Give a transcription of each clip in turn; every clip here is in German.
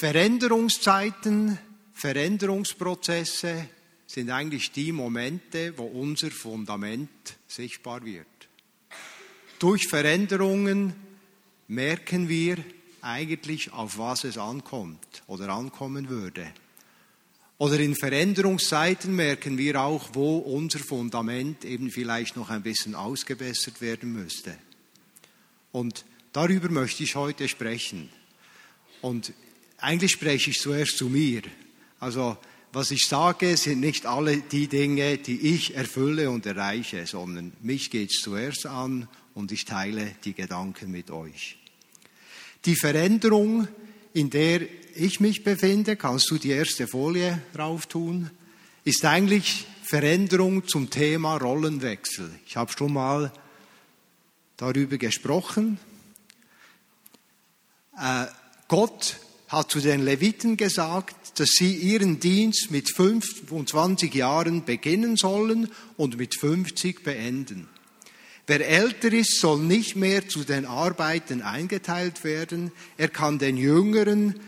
Veränderungszeiten, Veränderungsprozesse sind eigentlich die Momente, wo unser Fundament sichtbar wird. Durch Veränderungen merken wir eigentlich, auf was es ankommt oder ankommen würde. Oder in Veränderungszeiten merken wir auch, wo unser Fundament eben vielleicht noch ein bisschen ausgebessert werden müsste. Und darüber möchte ich heute sprechen. Und eigentlich spreche ich zuerst zu mir. Also was ich sage, sind nicht alle die Dinge, die ich erfülle und erreiche, sondern mich geht es zuerst an und ich teile die Gedanken mit euch. Die Veränderung, in der ich mich befinde, kannst du die erste Folie drauf tun, ist eigentlich Veränderung zum Thema Rollenwechsel. Ich habe schon mal darüber gesprochen. Äh, Gott hat zu den Leviten gesagt, dass sie ihren Dienst mit 25 Jahren beginnen sollen und mit 50 beenden. Wer älter ist, soll nicht mehr zu den Arbeiten eingeteilt werden. Er kann den Jüngeren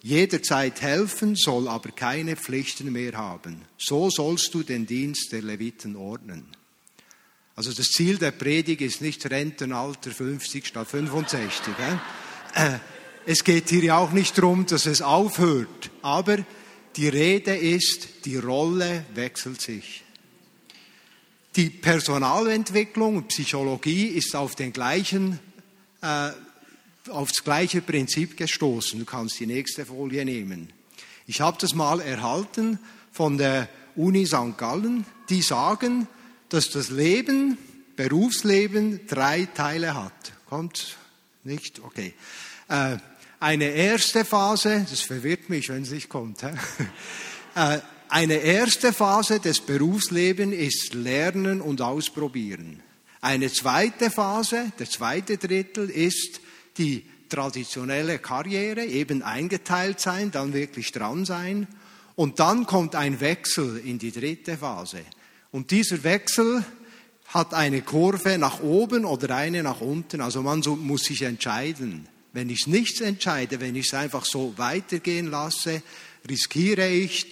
jederzeit helfen, soll aber keine Pflichten mehr haben. So sollst du den Dienst der Leviten ordnen. Also das Ziel der Predigt ist nicht Rentenalter 50 statt 65. Äh? Es geht hier ja auch nicht darum, dass es aufhört, aber die Rede ist, die Rolle wechselt sich. Die Personalentwicklung und Psychologie ist auf den gleichen äh, aufs gleiche Prinzip gestoßen. Du kannst die nächste Folie nehmen. Ich habe das mal erhalten von der Uni St. Gallen. Die sagen, dass das Leben, Berufsleben drei Teile hat. Kommt nicht? Okay. Äh, eine erste Phase, das verwirrt mich, wenn es nicht kommt. Äh, eine erste Phase des Berufslebens ist Lernen und Ausprobieren. Eine zweite Phase, der zweite Drittel, ist die traditionelle Karriere, eben eingeteilt sein, dann wirklich dran sein. Und dann kommt ein Wechsel in die dritte Phase. Und dieser Wechsel hat eine Kurve nach oben oder eine nach unten. Also man muss sich entscheiden. Wenn ich nichts entscheide, wenn ich es einfach so weitergehen lasse, riskiere ich,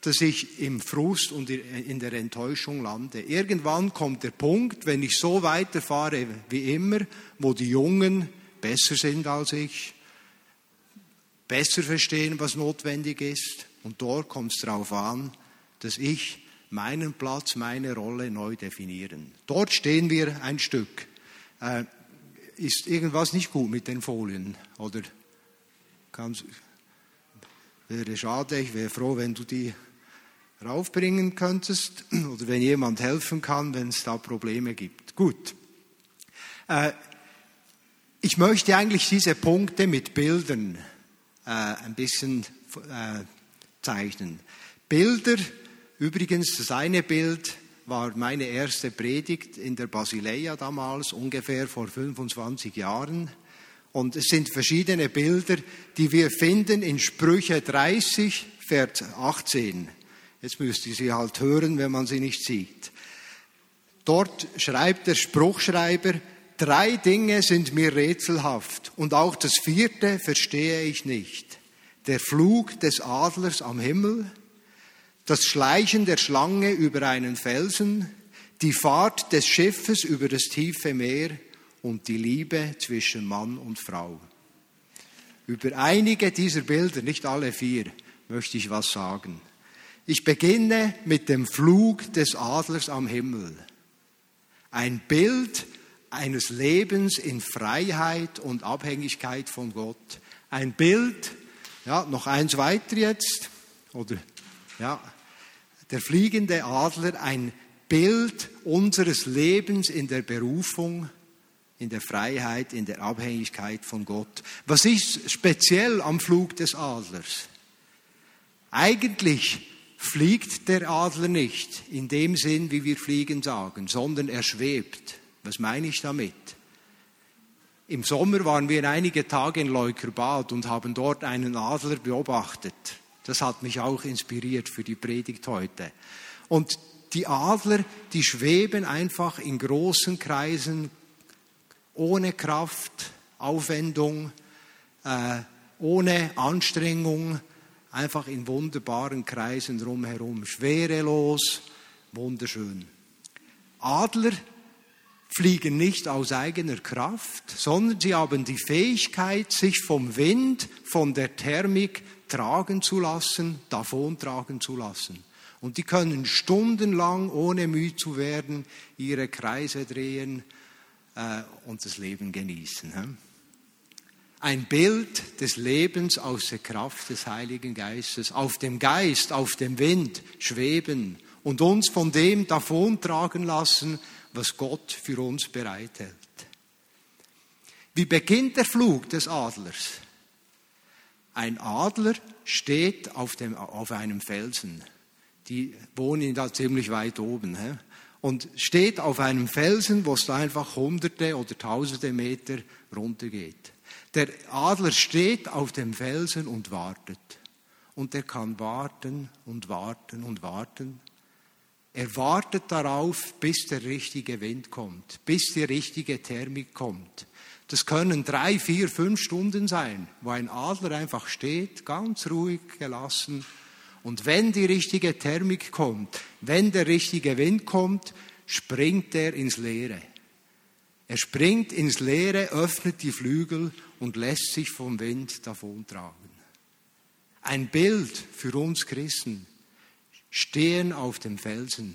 dass ich im Frust und in der Enttäuschung lande. Irgendwann kommt der Punkt, wenn ich so weiterfahre wie immer, wo die Jungen besser sind als ich, besser verstehen, was notwendig ist. Und dort kommt es darauf an, dass ich meinen Platz, meine Rolle neu definieren. Dort stehen wir ein Stück. Ist irgendwas nicht gut mit den Folien? Oder kannst, wäre schade, ich wäre froh, wenn du die raufbringen könntest oder wenn jemand helfen kann, wenn es da Probleme gibt. Gut. Äh, ich möchte eigentlich diese Punkte mit Bildern äh, ein bisschen äh, zeichnen. Bilder, übrigens das eine Bild war meine erste Predigt in der Basileia damals, ungefähr vor 25 Jahren. Und es sind verschiedene Bilder, die wir finden in Sprüche 30, Vers 18. Jetzt müsst ihr sie halt hören, wenn man sie nicht sieht. Dort schreibt der Spruchschreiber, Drei Dinge sind mir rätselhaft und auch das vierte verstehe ich nicht. Der Flug des Adlers am Himmel, das Schleichen der Schlange über einen Felsen, die Fahrt des Schiffes über das tiefe Meer und die Liebe zwischen Mann und Frau. Über einige dieser Bilder, nicht alle vier, möchte ich was sagen. Ich beginne mit dem Flug des Adlers am Himmel. Ein Bild eines Lebens in Freiheit und Abhängigkeit von Gott. Ein Bild, ja, noch eins weiter jetzt, oder, ja, der fliegende Adler, ein Bild unseres Lebens in der Berufung, in der Freiheit, in der Abhängigkeit von Gott. Was ist speziell am Flug des Adlers? Eigentlich fliegt der Adler nicht in dem Sinn, wie wir fliegen sagen, sondern er schwebt. Was meine ich damit? Im Sommer waren wir einige Tage in Leukerbad und haben dort einen Adler beobachtet. Das hat mich auch inspiriert für die Predigt heute. Und die Adler, die schweben einfach in großen Kreisen, ohne Kraft, Aufwendung. Äh, ohne Anstrengung, einfach in wunderbaren Kreisen drumherum, schwerelos, wunderschön. Adler fliegen nicht aus eigener Kraft, sondern sie haben die Fähigkeit, sich vom Wind, von der Thermik tragen zu lassen, davontragen zu lassen. Und die können stundenlang, ohne müde zu werden, ihre Kreise drehen äh, und das Leben genießen. He? Ein Bild des Lebens aus der Kraft des Heiligen Geistes, auf dem Geist, auf dem Wind schweben und uns von dem davontragen lassen, was Gott für uns bereithält. Wie beginnt der Flug des Adlers? Ein Adler steht auf, dem, auf einem Felsen die wohnen da ziemlich weit oben. He? Und steht auf einem Felsen, wo es da einfach hunderte oder tausende Meter runtergeht. Der Adler steht auf dem Felsen und wartet. Und er kann warten und warten und warten. Er wartet darauf, bis der richtige Wind kommt, bis die richtige Thermik kommt. Das können drei, vier, fünf Stunden sein, wo ein Adler einfach steht, ganz ruhig, gelassen und wenn die richtige Thermik kommt, wenn der richtige Wind kommt, springt er ins Leere. Er springt ins Leere, öffnet die Flügel und lässt sich vom Wind davontragen. Ein Bild für uns Christen. Stehen auf dem Felsen.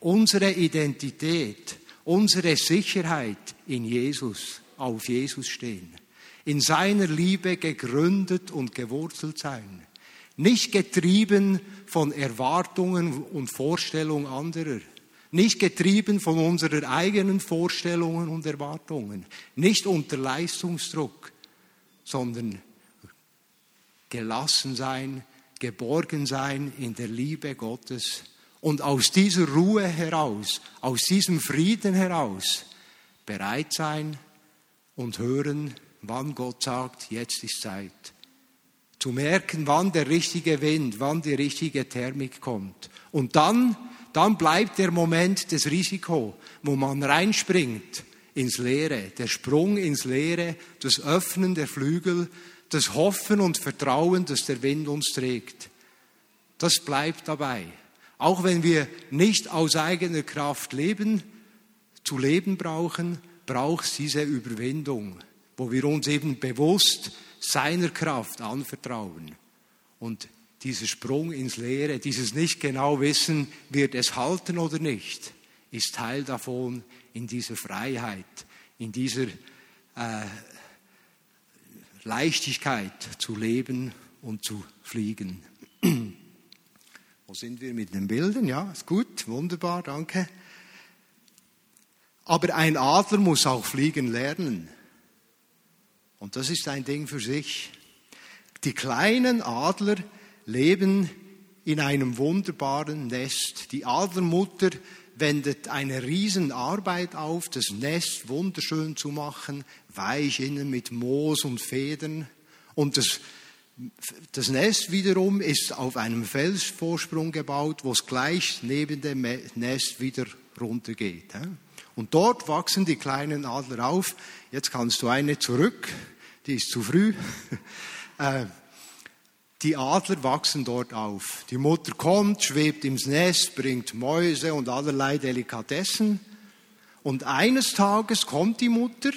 Unsere Identität, unsere Sicherheit in Jesus, auf Jesus stehen. In seiner Liebe gegründet und gewurzelt sein nicht getrieben von Erwartungen und Vorstellungen anderer. Nicht getrieben von unseren eigenen Vorstellungen und Erwartungen. Nicht unter Leistungsdruck, sondern gelassen sein, geborgen sein in der Liebe Gottes. Und aus dieser Ruhe heraus, aus diesem Frieden heraus bereit sein und hören, wann Gott sagt, jetzt ist Zeit. Zu merken, wann der richtige Wind, wann die richtige Thermik kommt. Und dann, dann bleibt der Moment des Risiko, wo man reinspringt ins Leere, der Sprung ins Leere, das Öffnen der Flügel, das Hoffen und Vertrauen, dass der Wind uns trägt. Das bleibt dabei. Auch wenn wir nicht aus eigener Kraft leben, zu leben brauchen, braucht es diese Überwindung, wo wir uns eben bewusst seiner Kraft anvertrauen. Und dieser Sprung ins Leere, dieses nicht genau wissen, wird es halten oder nicht, ist Teil davon in dieser Freiheit, in dieser äh, Leichtigkeit zu leben und zu fliegen. Wo sind wir mit den Bildern? Ja, ist gut, wunderbar, danke. Aber ein Adler muss auch fliegen lernen. Und das ist ein Ding für sich. Die kleinen Adler leben in einem wunderbaren Nest. Die Adlermutter wendet eine Riesenarbeit auf, das Nest wunderschön zu machen, weich innen mit Moos und Federn. Und das, das Nest wiederum ist auf einem Felsvorsprung gebaut, wo es gleich neben dem Nest wieder runtergeht. Und dort wachsen die kleinen Adler auf. Jetzt kannst du eine zurück, die ist zu früh. Die Adler wachsen dort auf. Die Mutter kommt, schwebt ins Nest, bringt Mäuse und allerlei Delikatessen. Und eines Tages kommt die Mutter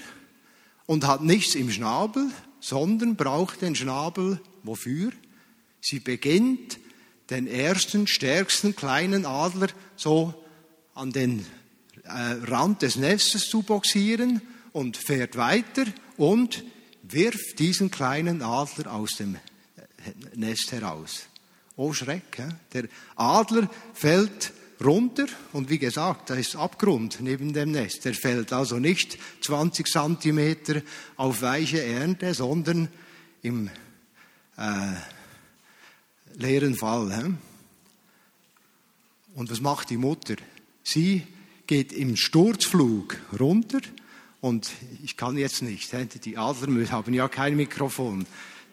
und hat nichts im Schnabel, sondern braucht den Schnabel wofür? Sie beginnt, den ersten, stärksten kleinen Adler so an den äh, Rand des Nestes zu boxieren und fährt weiter und wirft diesen kleinen Adler aus dem Nest heraus. Oh Schreck, der Adler fällt runter und wie gesagt, da ist Abgrund neben dem Nest. Der fällt also nicht 20 Zentimeter auf weiche Ernte, sondern im äh, leeren Fall. Und was macht die Mutter? Sie geht im Sturzflug runter und ich kann jetzt nicht. Die Adler haben ja kein Mikrofon.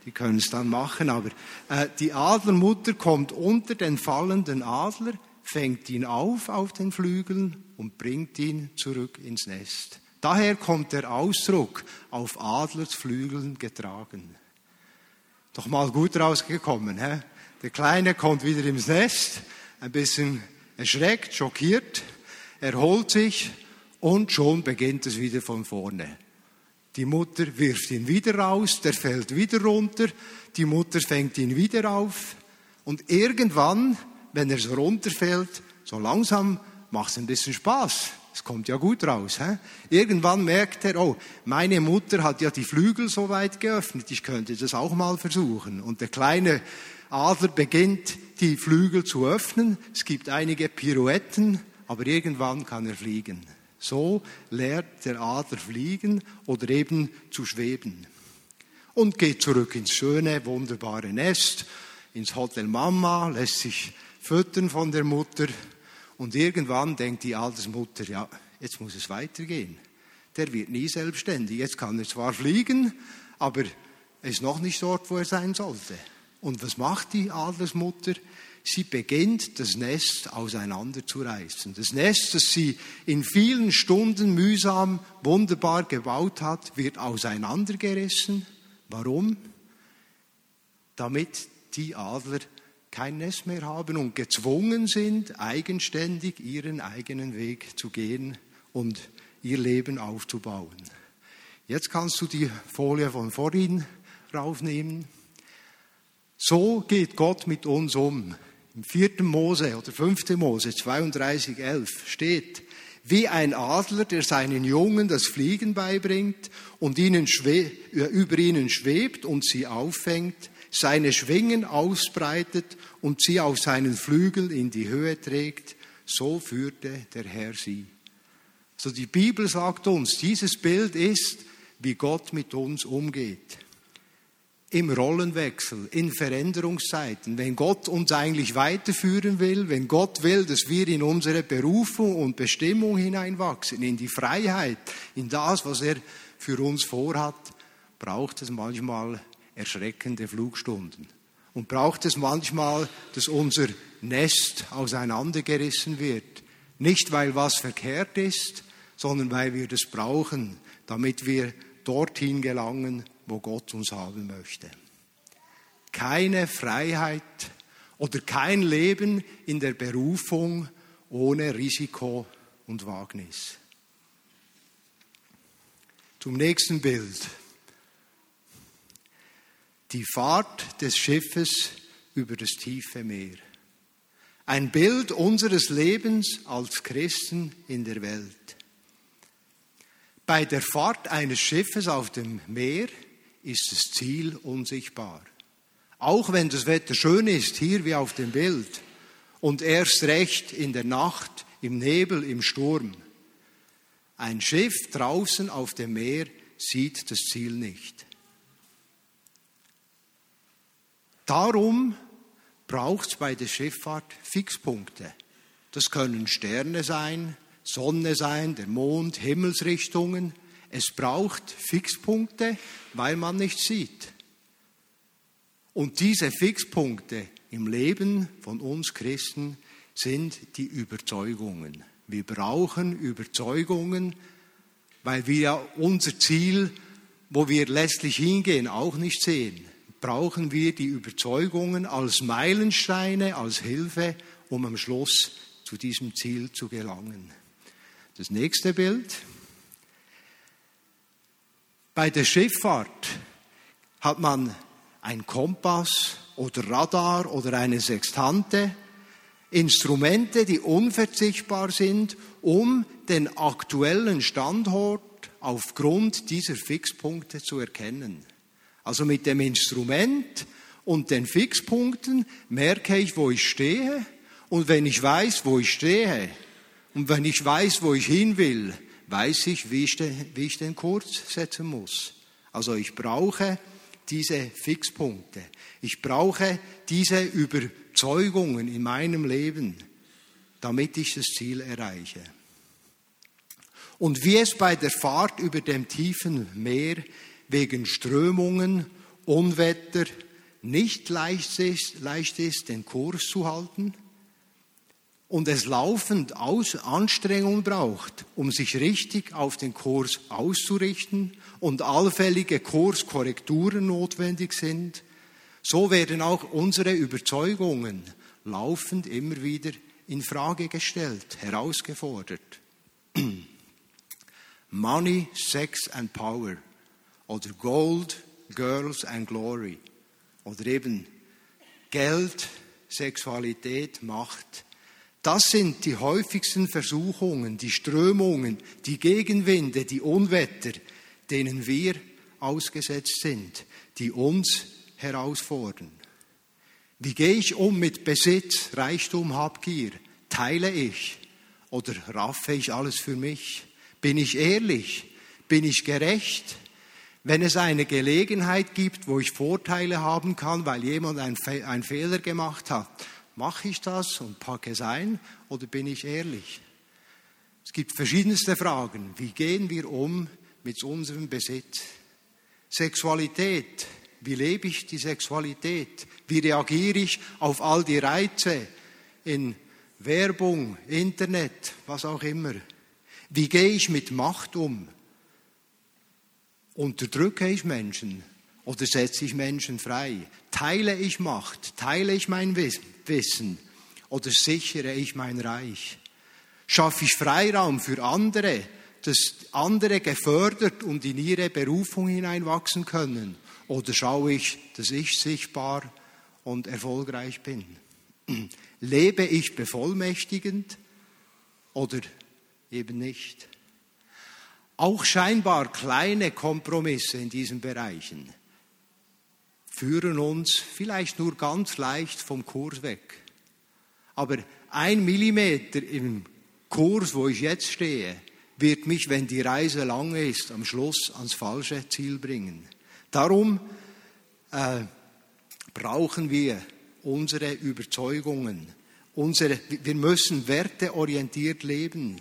Die können es dann machen. Aber äh, die Adlermutter kommt unter den fallenden Adler, fängt ihn auf auf den Flügeln und bringt ihn zurück ins Nest. Daher kommt der Ausdruck auf Adlersflügeln getragen. doch mal gut rausgekommen. He? Der Kleine kommt wieder ins Nest, ein bisschen erschreckt, schockiert, erholt sich und schon beginnt es wieder von vorne. Die Mutter wirft ihn wieder raus, der fällt wieder runter, die Mutter fängt ihn wieder auf und irgendwann, wenn er so runterfällt, so langsam macht es ein bisschen Spaß. Es kommt ja gut raus. He? Irgendwann merkt er, oh, meine Mutter hat ja die Flügel so weit geöffnet, ich könnte das auch mal versuchen. Und der kleine Adler beginnt die Flügel zu öffnen. Es gibt einige Pirouetten, aber irgendwann kann er fliegen. So lernt der Adler fliegen oder eben zu schweben. Und geht zurück ins schöne, wunderbare Nest, ins Hotel Mama, lässt sich füttern von der Mutter. Und irgendwann denkt die Altersmutter, ja, jetzt muss es weitergehen. Der wird nie selbstständig. Jetzt kann er zwar fliegen, aber er ist noch nicht dort, wo er sein sollte. Und was macht die Adlersmutter? Sie beginnt, das Nest auseinanderzureißen. Das Nest, das sie in vielen Stunden mühsam wunderbar gebaut hat, wird auseinandergerissen. Warum? Damit die Adler kein Nest mehr haben und gezwungen sind, eigenständig ihren eigenen Weg zu gehen und ihr Leben aufzubauen. Jetzt kannst du die Folie von vorhin raufnehmen. So geht Gott mit uns um. Im 4. Mose oder 5. Mose 32, 11 steht, wie ein Adler, der seinen Jungen das Fliegen beibringt und ihnen über ihnen schwebt und sie auffängt, seine Schwingen ausbreitet und sie auf seinen Flügel in die Höhe trägt, so führte der Herr sie. So die Bibel sagt uns, dieses Bild ist, wie Gott mit uns umgeht im Rollenwechsel, in Veränderungszeiten, wenn Gott uns eigentlich weiterführen will, wenn Gott will, dass wir in unsere Berufung und Bestimmung hineinwachsen, in die Freiheit, in das, was er für uns vorhat, braucht es manchmal erschreckende Flugstunden. Und braucht es manchmal, dass unser Nest auseinandergerissen wird. Nicht, weil was verkehrt ist, sondern weil wir das brauchen, damit wir dorthin gelangen, wo Gott uns haben möchte. Keine Freiheit oder kein Leben in der Berufung ohne Risiko und Wagnis. Zum nächsten Bild. Die Fahrt des Schiffes über das tiefe Meer. Ein Bild unseres Lebens als Christen in der Welt. Bei der Fahrt eines Schiffes auf dem Meer ist das Ziel unsichtbar. Auch wenn das Wetter schön ist, hier wie auf dem Bild, und erst recht in der Nacht, im Nebel, im Sturm. Ein Schiff draußen auf dem Meer sieht das Ziel nicht. Darum braucht es bei der Schifffahrt Fixpunkte. Das können Sterne sein, Sonne sein, der Mond, Himmelsrichtungen. Es braucht Fixpunkte, weil man nicht sieht. Und diese Fixpunkte im Leben von uns Christen sind die Überzeugungen. Wir brauchen Überzeugungen, weil wir ja unser Ziel, wo wir letztlich hingehen, auch nicht sehen. Brauchen wir die Überzeugungen als Meilensteine, als Hilfe, um am Schluss zu diesem Ziel zu gelangen. Das nächste Bild. Bei der Schifffahrt hat man ein Kompass oder Radar oder eine Sextante, Instrumente, die unverzichtbar sind, um den aktuellen Standort aufgrund dieser Fixpunkte zu erkennen. Also mit dem Instrument und den Fixpunkten merke ich, wo ich stehe. Und wenn ich weiß, wo ich stehe und wenn ich weiß, wo ich hin will, weiß ich, wie ich, den, wie ich den Kurs setzen muss. Also ich brauche diese Fixpunkte. Ich brauche diese Überzeugungen in meinem Leben, damit ich das Ziel erreiche. Und wie es bei der Fahrt über dem tiefen Meer wegen Strömungen, Unwetter nicht leicht ist, leicht ist den Kurs zu halten, und es laufend Aus Anstrengung braucht, um sich richtig auf den Kurs auszurichten und allfällige Kurskorrekturen notwendig sind, So werden auch unsere Überzeugungen laufend immer wieder in Frage gestellt, herausgefordert. Money, Sex and Power oder Gold, Girls and Glory oder eben Geld, Sexualität, Macht. Das sind die häufigsten Versuchungen, die Strömungen, die Gegenwinde, die Unwetter, denen wir ausgesetzt sind, die uns herausfordern. Wie gehe ich um mit Besitz, Reichtum, Habgier? Teile ich oder raffe ich alles für mich? Bin ich ehrlich? Bin ich gerecht? Wenn es eine Gelegenheit gibt, wo ich Vorteile haben kann, weil jemand einen Fehler gemacht hat, mache ich das und packe es ein oder bin ich ehrlich? Es gibt verschiedenste Fragen. Wie gehen wir um mit unserem Besitz? Sexualität. Wie lebe ich die Sexualität? Wie reagiere ich auf all die Reize in Werbung, Internet, was auch immer? Wie gehe ich mit Macht um? Unterdrücke ich Menschen oder setze ich Menschen frei? Teile ich Macht? Teile ich mein Wissen? Oder sichere ich mein Reich? Schaffe ich Freiraum für andere, dass andere gefördert und in ihre Berufung hineinwachsen können? Oder schaue ich, dass ich sichtbar und erfolgreich bin? Lebe ich bevollmächtigend oder eben nicht? Auch scheinbar kleine Kompromisse in diesen Bereichen führen uns vielleicht nur ganz leicht vom Kurs weg. Aber ein Millimeter im Kurs, wo ich jetzt stehe, wird mich, wenn die Reise lange ist, am Schluss ans falsche Ziel bringen. Darum äh, brauchen wir unsere Überzeugungen. Unsere, wir müssen werteorientiert leben.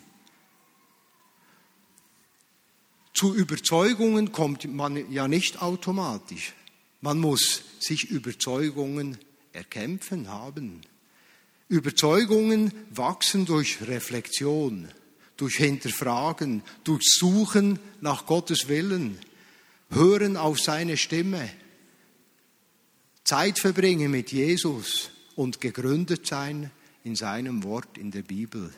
Zu Überzeugungen kommt man ja nicht automatisch. Man muss sich Überzeugungen erkämpfen haben. Überzeugungen wachsen durch Reflexion, durch Hinterfragen, durch Suchen nach Gottes Willen, Hören auf seine Stimme, Zeit verbringen mit Jesus und gegründet sein in seinem Wort in der Bibel.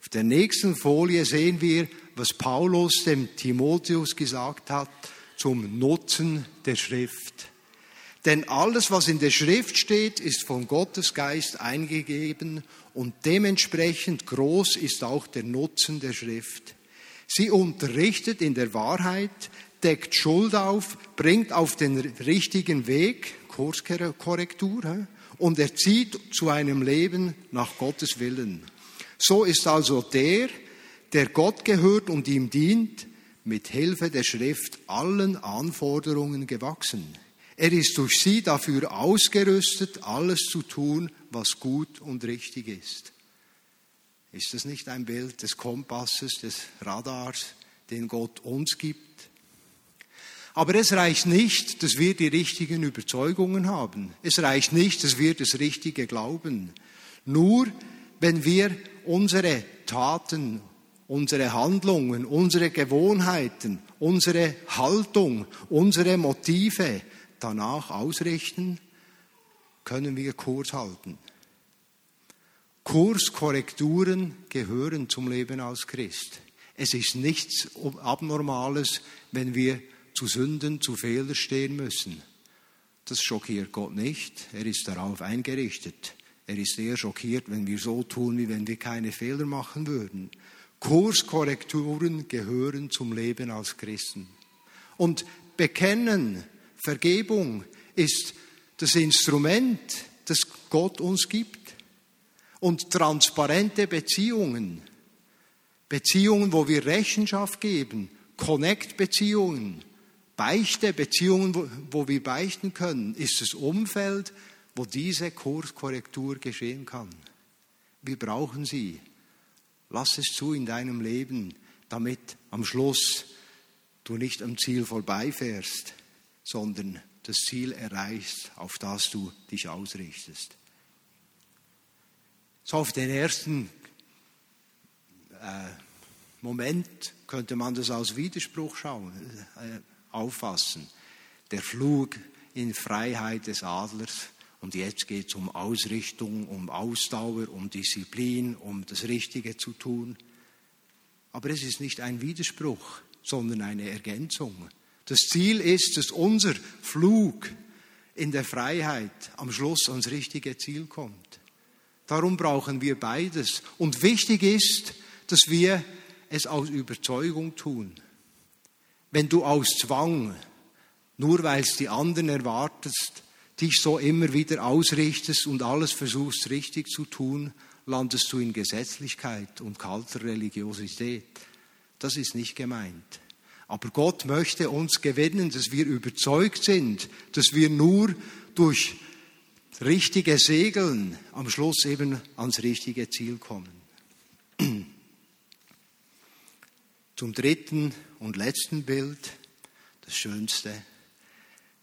Auf der nächsten Folie sehen wir, was Paulus dem Timotheus gesagt hat zum Nutzen der Schrift. Denn alles, was in der Schrift steht, ist von Gottes Geist eingegeben und dementsprechend groß ist auch der Nutzen der Schrift. Sie unterrichtet in der Wahrheit, deckt Schuld auf, bringt auf den richtigen Weg, Kurskorrektur, und erzieht zu einem Leben nach Gottes Willen. So ist also der, der Gott gehört und ihm dient, mit Hilfe der Schrift allen Anforderungen gewachsen. Er ist durch sie dafür ausgerüstet, alles zu tun, was gut und richtig ist. Ist das nicht ein Bild des Kompasses, des Radars, den Gott uns gibt? Aber es reicht nicht, dass wir die richtigen Überzeugungen haben. Es reicht nicht, dass wir das Richtige glauben. Nur wenn wir unsere Taten, unsere Handlungen, unsere Gewohnheiten, unsere Haltung, unsere Motive danach ausrichten, können wir Kurs halten. Kurskorrekturen gehören zum Leben als Christ. Es ist nichts Abnormales, wenn wir zu Sünden, zu Fehlern stehen müssen. Das schockiert Gott nicht. Er ist darauf eingerichtet. Er ist eher schockiert, wenn wir so tun, wie wenn wir keine Fehler machen würden. Kurskorrekturen gehören zum Leben als Christen. Und bekennen, Vergebung ist das Instrument, das Gott uns gibt. Und transparente Beziehungen, Beziehungen, wo wir Rechenschaft geben, Connect-Beziehungen, Beichte, Beziehungen, wo, wir beichten können, ist das Umfeld, wo diese Kurskorrektur geschehen kann. Wir brauchen sie. Lass es zu in deinem Leben, damit am Schluss du nicht am Ziel vorbeifährst, sondern das Ziel erreichst, auf das du dich ausrichtest. So auf den ersten äh, Moment könnte man das als Widerspruch schauen, äh, auffassen. Der Flug in Freiheit des Adlers. Und jetzt geht es um Ausrichtung, um Ausdauer, um Disziplin, um das Richtige zu tun. Aber es ist nicht ein Widerspruch, sondern eine Ergänzung. Das Ziel ist, dass unser Flug in der Freiheit am Schluss ans richtige Ziel kommt. Darum brauchen wir beides. Und wichtig ist, dass wir es aus Überzeugung tun. Wenn du aus Zwang, nur weil es die anderen erwartest, dich so immer wieder ausrichtest und alles versuchst richtig zu tun, landest du in Gesetzlichkeit und kalter Religiosität. Das ist nicht gemeint. Aber Gott möchte uns gewinnen, dass wir überzeugt sind, dass wir nur durch richtige Segeln am Schluss eben ans richtige Ziel kommen. Zum dritten und letzten Bild, das Schönste,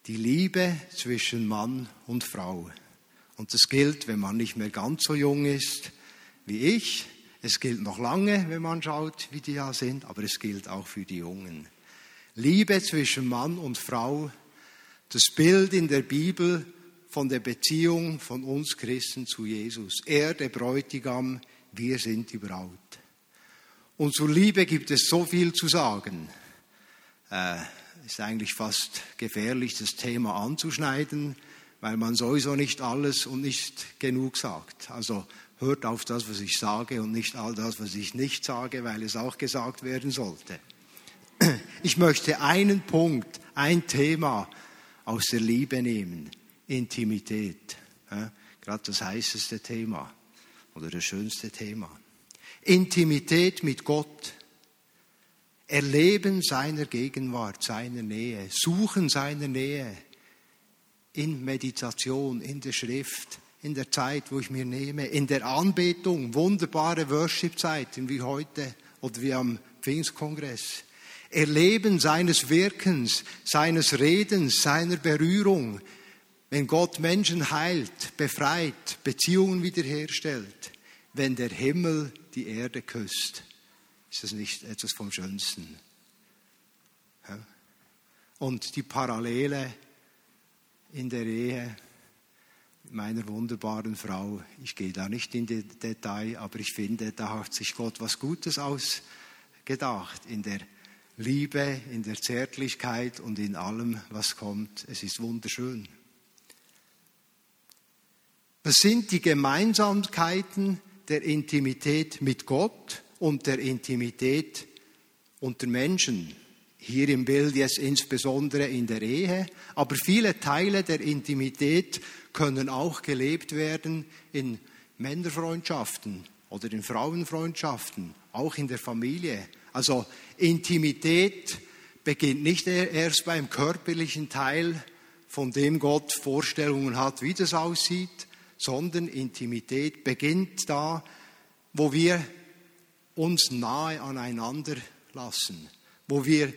die Liebe zwischen Mann und Frau. Und das gilt, wenn man nicht mehr ganz so jung ist wie ich. Es gilt noch lange, wenn man schaut, wie die ja sind, aber es gilt auch für die Jungen. Liebe zwischen Mann und Frau, das Bild in der Bibel von der Beziehung von uns Christen zu Jesus. Er, der Bräutigam, wir sind die Braut. Und zur Liebe gibt es so viel zu sagen. Äh, ist eigentlich fast gefährlich, das Thema anzuschneiden, weil man sowieso nicht alles und nicht genug sagt. Also hört auf das, was ich sage und nicht all das, was ich nicht sage, weil es auch gesagt werden sollte. Ich möchte einen Punkt, ein Thema aus der Liebe nehmen. Intimität. Ja, gerade das heißeste Thema oder das schönste Thema. Intimität mit Gott. Erleben seiner Gegenwart, seiner Nähe, suchen seiner Nähe in Meditation, in der Schrift, in der Zeit, wo ich mir nehme, in der Anbetung, wunderbare Worship-Zeiten wie heute oder wie am Pfingstkongress. Erleben seines Wirkens, seines Redens, seiner Berührung, wenn Gott Menschen heilt, befreit, Beziehungen wiederherstellt, wenn der Himmel die Erde küsst, ist das nicht etwas vom Schönsten. Und die Parallele in der Ehe meiner wunderbaren Frau. Ich gehe da nicht in die Detail, aber ich finde, da hat sich Gott was Gutes ausgedacht in der Liebe, in der Zärtlichkeit und in allem, was kommt. Es ist wunderschön. Was sind die Gemeinsamkeiten der Intimität mit Gott und der Intimität unter Menschen? Hier im Bild jetzt insbesondere in der Ehe, aber viele Teile der Intimität können auch gelebt werden in Männerfreundschaften oder in Frauenfreundschaften, auch in der Familie. Also Intimität beginnt nicht erst beim körperlichen Teil, von dem Gott Vorstellungen hat, wie das aussieht, sondern Intimität beginnt da, wo wir uns nahe aneinander lassen, wo wir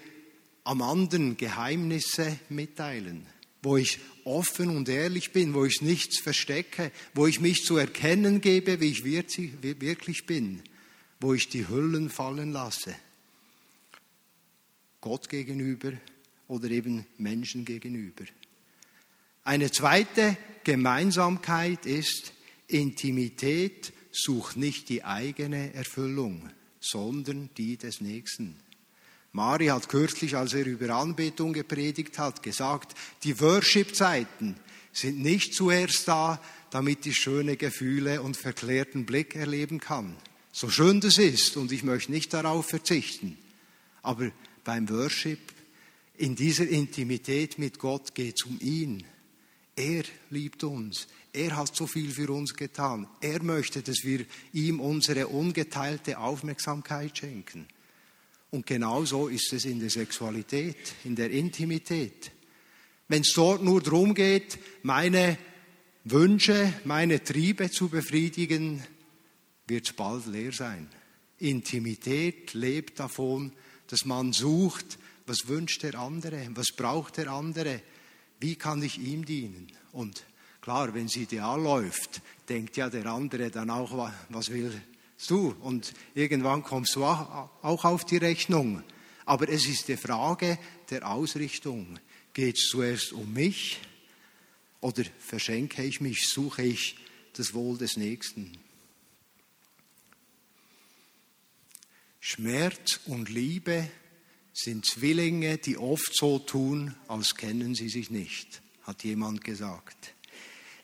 am anderen Geheimnisse mitteilen, wo ich offen und ehrlich bin, wo ich nichts verstecke, wo ich mich zu erkennen gebe, wie ich wirklich bin, wo ich die Hüllen fallen lasse. Gott gegenüber oder eben Menschen gegenüber. Eine zweite Gemeinsamkeit ist, Intimität sucht nicht die eigene Erfüllung, sondern die des Nächsten. Mari hat kürzlich, als er über Anbetung gepredigt hat, gesagt, die Worship-Zeiten sind nicht zuerst da, damit ich schöne Gefühle und verklärten Blick erleben kann. So schön das ist, und ich möchte nicht darauf verzichten. Aber beim Worship, in dieser Intimität mit Gott geht es um ihn. Er liebt uns. Er hat so viel für uns getan. Er möchte, dass wir ihm unsere ungeteilte Aufmerksamkeit schenken. Und genauso ist es in der Sexualität, in der Intimität. Wenn es dort nur darum geht, meine Wünsche, meine Triebe zu befriedigen, wird es bald leer sein. Intimität lebt davon, dass man sucht, was wünscht der andere, was braucht der andere, wie kann ich ihm dienen. Und klar, wenn es ideal läuft, denkt ja der andere dann auch, was will du und irgendwann kommst du auch auf die Rechnung. Aber es ist die Frage der Ausrichtung. Geht es zuerst um mich Oder verschenke ich mich, suche ich das Wohl des Nächsten? Schmerz und Liebe sind Zwillinge, die oft so tun, als kennen sie sich nicht, hat jemand gesagt.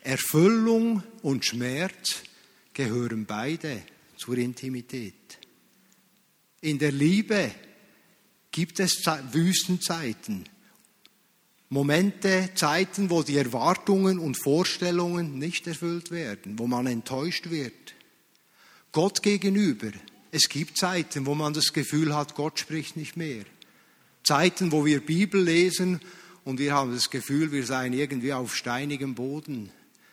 Erfüllung und Schmerz gehören beide zur Intimität. In der Liebe gibt es Wüstenzeiten, Momente, Zeiten, wo die Erwartungen und Vorstellungen nicht erfüllt werden, wo man enttäuscht wird. Gott gegenüber, es gibt Zeiten, wo man das Gefühl hat, Gott spricht nicht mehr. Zeiten, wo wir Bibel lesen und wir haben das Gefühl, wir seien irgendwie auf steinigem Boden.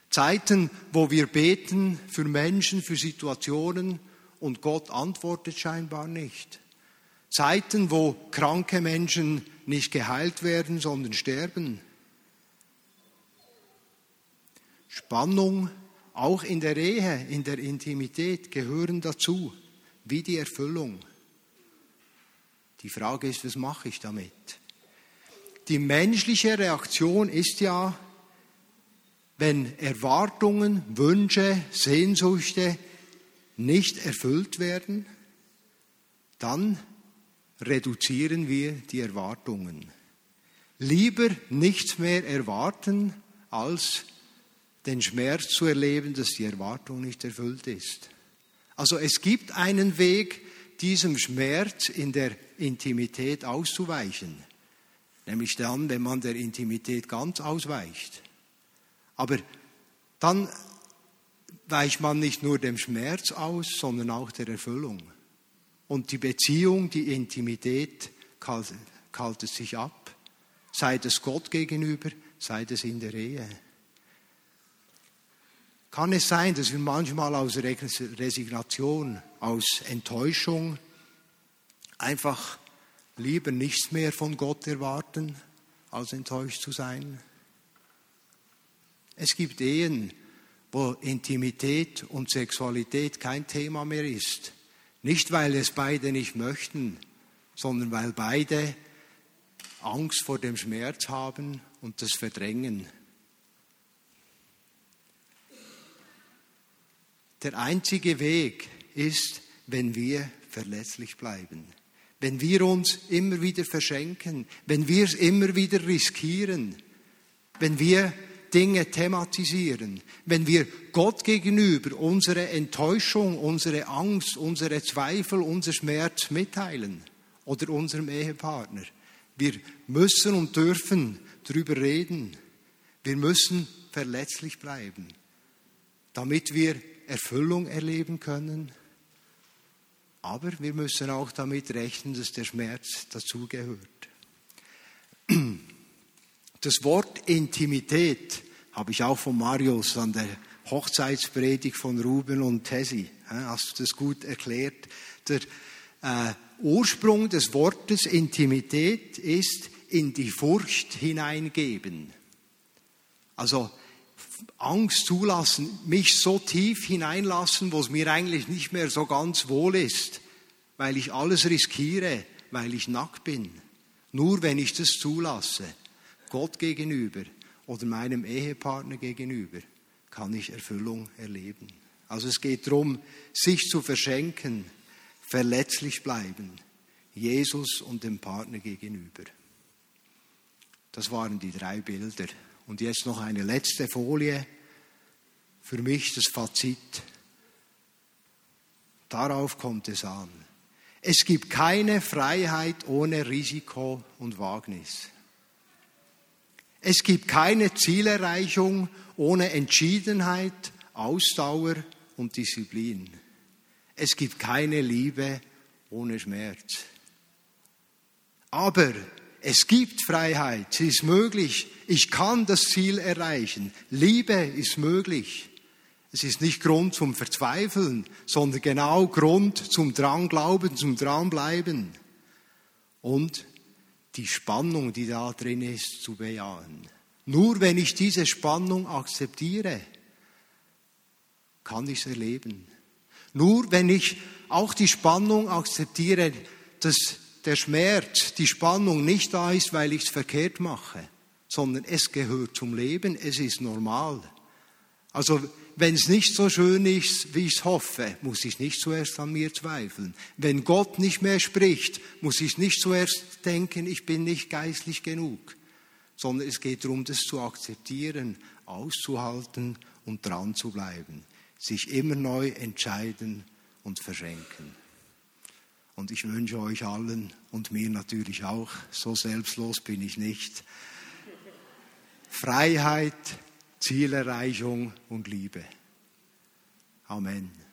Zeiten, wo wir beten für Menschen, für Situationen und Gott antwortet scheinbar nicht. Zeiten, wo kranke Menschen nicht geheilt werden, sondern sterben. Spannung, auch in der Ehe, in der Intimität gehören dazu, wie die Erfüllung. Die Frage ist, was mache ich damit? Die menschliche Reaktion ist ja, wenn Erwartungen, Wünsche, Sehnsüchte nicht erfüllt werden, dann reduzieren wir die Erwartungen. Lieber nichts mehr erwarten, als den Schmerz zu erleben, dass die Erwartung nicht erfüllt ist. Also es gibt einen Weg, diesem Schmerz in der Intimität auszuweichen. Nämlich dann, wenn man der Intimität ganz ausweicht. Aber dann weicht man nicht nur dem Schmerz aus, sondern auch der Erfüllung. Und die Beziehung, die Intimität kaltet sich ab, sei es Gott gegenüber, sei es in der Ehe. Kann es sein, dass wir manchmal aus Resignation, aus Enttäuschung einfach lieber nichts mehr von Gott erwarten, als enttäuscht zu sein? Es gibt Ehen, wo Intimität und Sexualität kein Thema mehr ist. Nicht, weil es beide nicht möchten, sondern weil beide Angst vor dem Schmerz haben und das verdrängen. Der einzige Weg ist, wenn wir verletzlich bleiben, wenn wir uns immer wieder verschenken, wenn wir es immer wieder riskieren, wenn wir Dinge thematisieren, wenn wir Gott gegenüber unsere Enttäuschung, unsere Angst, unsere Zweifel, unser Schmerz mitteilen oder unserem Ehepartner. Wir müssen und dürfen darüber reden. Wir müssen verletzlich bleiben, damit wir Erfüllung erleben können. Aber wir müssen auch damit rechnen, dass der Schmerz dazugehört. Das Wort Intimität habe ich auch von Marius an der Hochzeitspredigt von Ruben und Tessi. Hast du das gut erklärt? Der äh, Ursprung des Wortes Intimität ist in die Furcht hineingeben. Also Angst zulassen, mich so tief hineinlassen, wo es mir eigentlich nicht mehr so ganz wohl ist, weil ich alles riskiere, weil ich nackt bin. Nur wenn ich das zulasse. Gott gegenüber oder meinem Ehepartner gegenüber kann ich Erfüllung erleben. Also es geht darum, sich zu verschenken, verletzlich bleiben, Jesus und dem Partner gegenüber. Das waren die drei Bilder. Und jetzt noch eine letzte Folie. Für mich das Fazit. Darauf kommt es an. Es gibt keine Freiheit ohne Risiko und Wagnis. Es gibt keine Zielerreichung ohne Entschiedenheit, Ausdauer und Disziplin. Es gibt keine Liebe ohne Schmerz. Aber es gibt Freiheit, sie ist möglich. Ich kann das Ziel erreichen. Liebe ist möglich. Es ist nicht Grund zum Verzweifeln, sondern genau Grund zum Dranglauben, zum Dranbleiben. Und die Spannung, die da drin ist, zu bejahen. Nur wenn ich diese Spannung akzeptiere, kann ich es erleben. Nur wenn ich auch die Spannung akzeptiere, dass der Schmerz, die Spannung nicht da ist, weil ich es verkehrt mache, sondern es gehört zum Leben, es ist normal. Also wenn es nicht so schön ist, wie ich es hoffe, muss ich nicht zuerst an mir zweifeln. Wenn Gott nicht mehr spricht, muss ich nicht zuerst denken, ich bin nicht geistlich genug, sondern es geht darum, das zu akzeptieren, auszuhalten und dran zu bleiben, sich immer neu entscheiden und verschenken. Und ich wünsche euch allen und mir natürlich auch, so selbstlos bin ich nicht, Freiheit, Zielerreichung und Liebe. Amen.